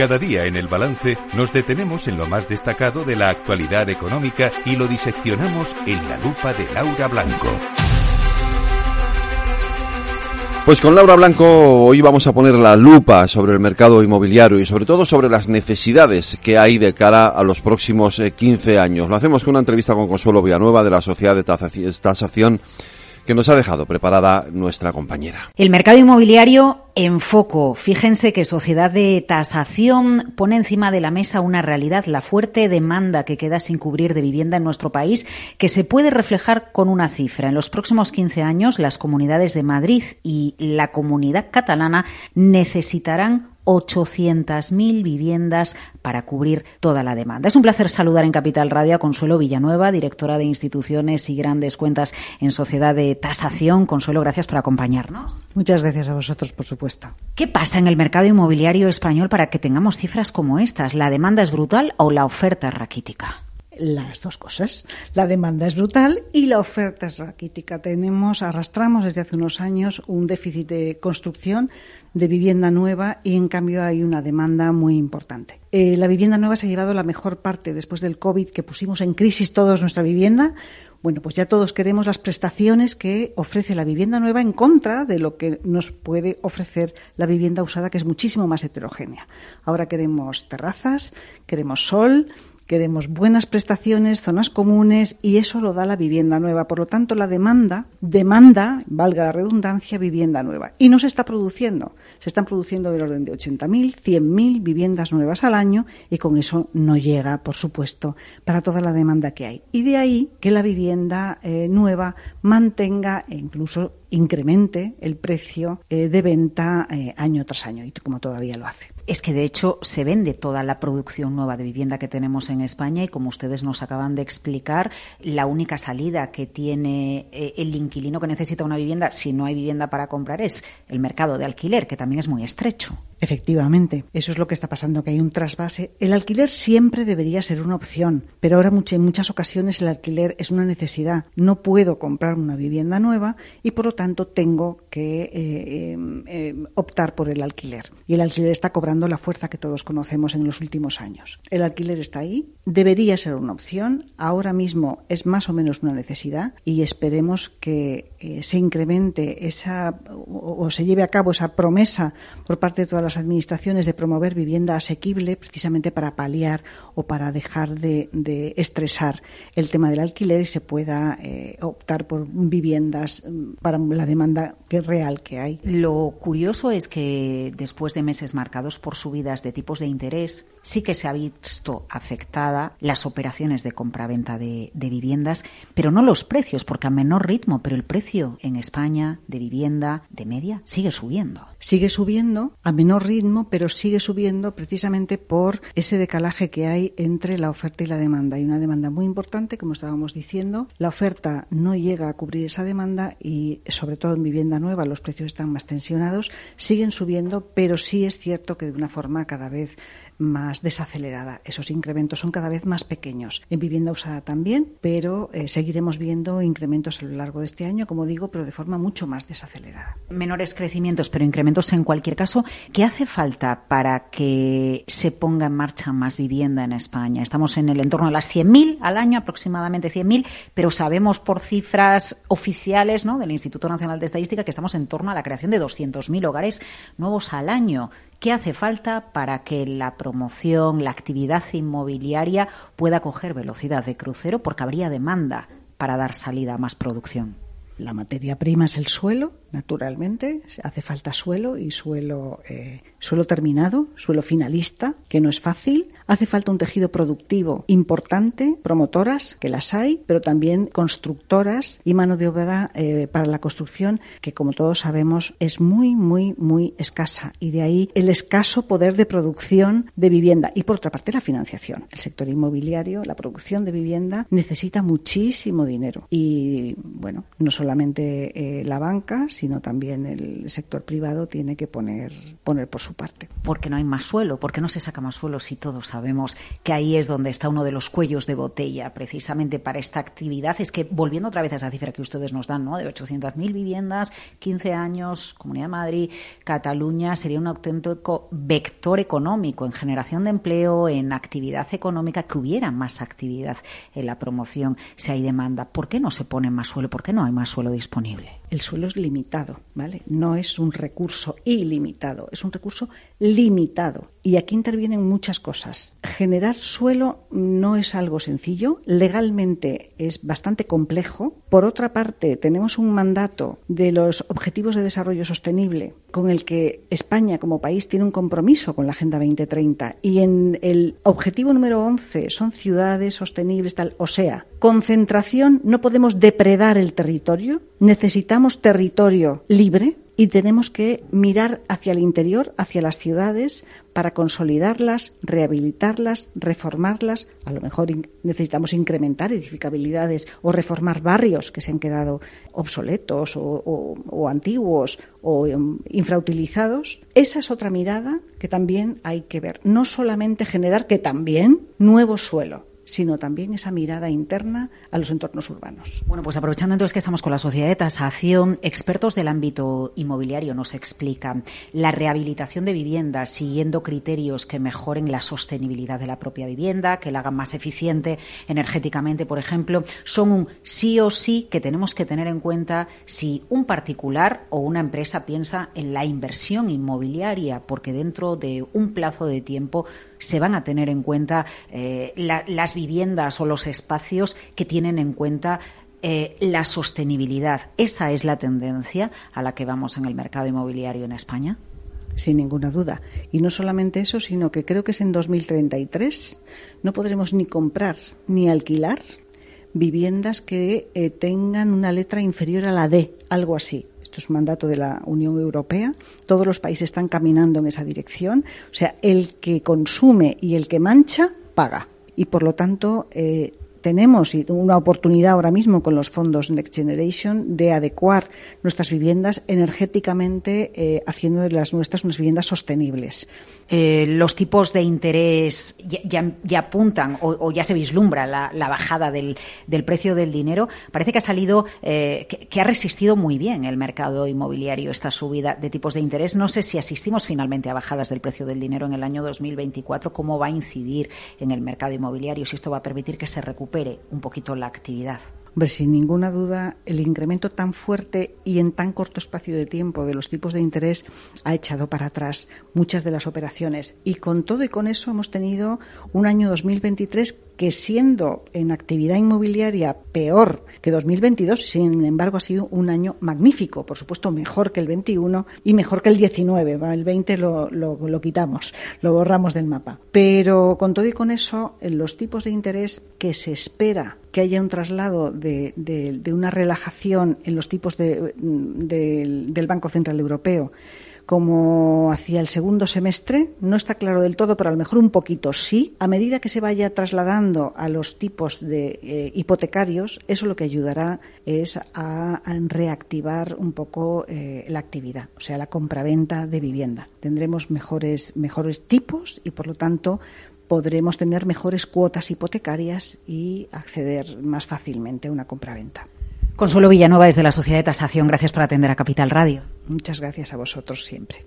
Cada día en el balance nos detenemos en lo más destacado de la actualidad económica y lo diseccionamos en la lupa de Laura Blanco. Pues con Laura Blanco hoy vamos a poner la lupa sobre el mercado inmobiliario y sobre todo sobre las necesidades que hay de cara a los próximos 15 eh, años. Lo hacemos con una entrevista con Consuelo Villanueva de la Sociedad de Tasación que nos ha dejado preparada nuestra compañera. El mercado inmobiliario en foco. Fíjense que Sociedad de Tasación pone encima de la mesa una realidad, la fuerte demanda que queda sin cubrir de vivienda en nuestro país, que se puede reflejar con una cifra. En los próximos 15 años, las comunidades de Madrid y la comunidad catalana necesitarán 800.000 viviendas para cubrir toda la demanda. Es un placer saludar en Capital Radio a Consuelo Villanueva, directora de instituciones y grandes cuentas en Sociedad de Tasación. Consuelo, gracias por acompañarnos. Muchas gracias a vosotros, por supuesto. ¿Qué pasa en el mercado inmobiliario español para que tengamos cifras como estas? ¿La demanda es brutal o la oferta es raquítica? Las dos cosas. La demanda es brutal y la oferta es raquítica. Tenemos, arrastramos desde hace unos años un déficit de construcción de vivienda nueva y en cambio hay una demanda muy importante. Eh, la vivienda nueva se ha llevado la mejor parte después del COVID que pusimos en crisis todos nuestra vivienda. Bueno, pues ya todos queremos las prestaciones que ofrece la vivienda nueva en contra de lo que nos puede ofrecer la vivienda usada, que es muchísimo más heterogénea. Ahora queremos terrazas, queremos sol, Queremos buenas prestaciones, zonas comunes y eso lo da la vivienda nueva. Por lo tanto, la demanda demanda, valga la redundancia, vivienda nueva. Y no se está produciendo. Se están produciendo del orden de 80.000, 100.000 viviendas nuevas al año y con eso no llega, por supuesto, para toda la demanda que hay. Y de ahí que la vivienda eh, nueva mantenga e incluso incremente el precio eh, de venta eh, año tras año, y como todavía lo hace. Es que de hecho se vende toda la producción nueva de vivienda que tenemos en España y como ustedes nos acaban de explicar, la única salida que tiene eh, el inquilino que necesita una vivienda, si no hay vivienda para comprar, es el mercado de alquiler, que también es muy estrecho. Efectivamente, eso es lo que está pasando, que hay un trasvase. El alquiler siempre debería ser una opción, pero ahora en muchas ocasiones el alquiler es una necesidad. No puedo comprar una vivienda nueva y por lo tanto tengo que eh, em, em, optar por el alquiler. Y el alquiler está cobrando la fuerza que todos conocemos en los últimos años. El alquiler está ahí, debería ser una opción, ahora mismo es más o menos una necesidad y esperemos que eh, se incremente esa o, se lleve a cabo esa promesa por parte de todas las administraciones de promover vivienda asequible precisamente para paliar o para dejar de, estresar el tema del alquiler y se pueda eh, optar por viviendas mm, para la demanda real que hay. Lo curioso es que después de meses marcados por subidas de tipos de interés, sí que se ha visto afectada las operaciones de compraventa de, de viviendas, pero no los precios, porque a menor ritmo, pero el precio en España de vivienda de media sigue subiendo. Sigue subiendo a menor ritmo, pero sigue subiendo precisamente por ese decalaje que hay entre la oferta y la demanda. Hay una demanda muy importante, como estábamos diciendo. La oferta no llega a cubrir esa demanda y, sobre todo en vivienda nueva, los precios están más tensionados. Siguen subiendo, pero sí es cierto que de una forma cada vez más desacelerada. Esos incrementos son cada vez más pequeños. En vivienda usada también, pero eh, seguiremos viendo incrementos a lo largo de este año, como digo, pero de forma mucho más desacelerada. Menores crecimientos, pero incrementos en cualquier caso. ¿Qué hace falta para que se ponga en marcha más vivienda en España? Estamos en el entorno de las 100.000 al año, aproximadamente 100.000, pero sabemos por cifras oficiales ¿no? del Instituto Nacional de Estadística que estamos en torno a la creación de 200.000 hogares nuevos al año. ¿Qué hace falta para que la promoción, la actividad inmobiliaria pueda coger velocidad de crucero? Porque habría demanda para dar salida a más producción. La materia prima es el suelo, naturalmente. Hace falta suelo y suelo, eh, suelo terminado, suelo finalista, que no es fácil. Hace falta un tejido productivo importante, promotoras, que las hay, pero también constructoras y mano de obra eh, para la construcción, que como todos sabemos es muy, muy, muy escasa. Y de ahí el escaso poder de producción de vivienda. Y por otra parte, la financiación. El sector inmobiliario, la producción de vivienda, necesita muchísimo dinero. Y bueno, no solamente eh, la banca, sino también el sector privado tiene que poner, poner por su parte. Porque no hay más suelo, porque no se saca más suelo si todos sabemos que ahí es donde está uno de los cuellos de botella precisamente para esta actividad. Es que, volviendo otra vez a esa cifra que ustedes nos dan, ¿no? De 800.000 viviendas, 15 años, Comunidad de Madrid, Cataluña, sería un auténtico vector económico en generación de empleo, en actividad económica, que hubiera más actividad en la promoción si hay demanda. ¿Por qué no se pone más suelo? ¿Por qué no hay más suelo disponible? El suelo es limitado, No es un recurso ilimitado, es un recurso limitado. Y aquí intervienen muchas cosas. Generar suelo no es algo sencillo, legalmente es bastante complejo. Por otra parte, tenemos un mandato de los Objetivos de Desarrollo Sostenible con el que España como país tiene un compromiso con la Agenda 2030 y en el objetivo número 11 son ciudades sostenibles tal, o sea, concentración, no podemos depredar el territorio, necesitamos territorio libre y tenemos que mirar hacia el interior, hacia las ciudades, para consolidarlas, rehabilitarlas, reformarlas. A lo mejor necesitamos incrementar edificabilidades o reformar barrios que se han quedado obsoletos o, antiguos o em, infrautilizados. Esa es otra mirada que también hay que ver. No solamente generar, que también, nuevo suelo sino también esa mirada interna a los entornos urbanos. Bueno, pues aprovechando entonces que estamos con la sociedad de tasación, expertos del ámbito inmobiliario nos explican la rehabilitación de viviendas siguiendo criterios que mejoren la sostenibilidad de la propia vivienda, que la hagan más eficiente energéticamente, por ejemplo, son un sí o sí que tenemos que tener en cuenta si un particular o una empresa piensa en la inversión inmobiliaria, porque dentro de un plazo de tiempo se van a tener en cuenta eh, las viviendas o los espacios que tienen en cuenta eh, la sostenibilidad. ¿Esa es la tendencia a la que vamos en el mercado inmobiliario en España? Sin ninguna duda. Y no solamente eso, sino que creo que es en 2033 no podremos ni comprar ni alquilar viviendas que eh, tengan una letra inferior a la D, algo así. Esto es un mandato de la Unión Europea. Todos los países están caminando en esa dirección. O sea, el que consume y el que mancha, paga. Y por lo tanto, eh, tenemos una oportunidad ahora mismo con los fondos Next Generation de adecuar nuestras viviendas energéticamente, eh, haciendo de las nuestras unas viviendas sostenibles. Eh, los tipos de interés ya, apuntan o, ya se vislumbra la, bajada del, precio del dinero. Parece que ha salido, eh, que, ha resistido muy bien el mercado inmobiliario esta subida de tipos de interés. No sé si asistimos finalmente a bajadas del precio del dinero en el año 2024, cómo va a incidir en el mercado inmobiliario, si esto va a permitir que se recupere un poquito la actividad. Hombre, sin ninguna duda, el incremento tan fuerte y en tan corto espacio de tiempo de los tipos de interés ha echado para atrás muchas de las operaciones. Y con todo y con eso hemos tenido un año 2023 que siendo en actividad inmobiliaria peor que 2022, sin embargo ha sido un año magnífico, por supuesto mejor que el 21 y mejor que el 19. El 20 lo, lo quitamos, lo borramos del mapa. Pero con todo y con eso, los tipos de interés que se espera que haya un traslado de, una relajación en los tipos del Banco Central Europeo como hacia el segundo semestre. No está claro del todo, pero a lo mejor un poquito sí. A medida que se vaya trasladando a los tipos de eh, hipotecarios, eso lo que ayudará es a, reactivar un poco eh, la actividad, o sea, la compraventa de vivienda. Tendremos mejores, mejores tipos y, por lo tanto, podremos tener mejores cuotas hipotecarias y acceder más fácilmente a una compraventa. Consuelo Villanueva es de la Sociedad de Tasación. Gracias por atender a Capital Radio. Muchas gracias a vosotros siempre.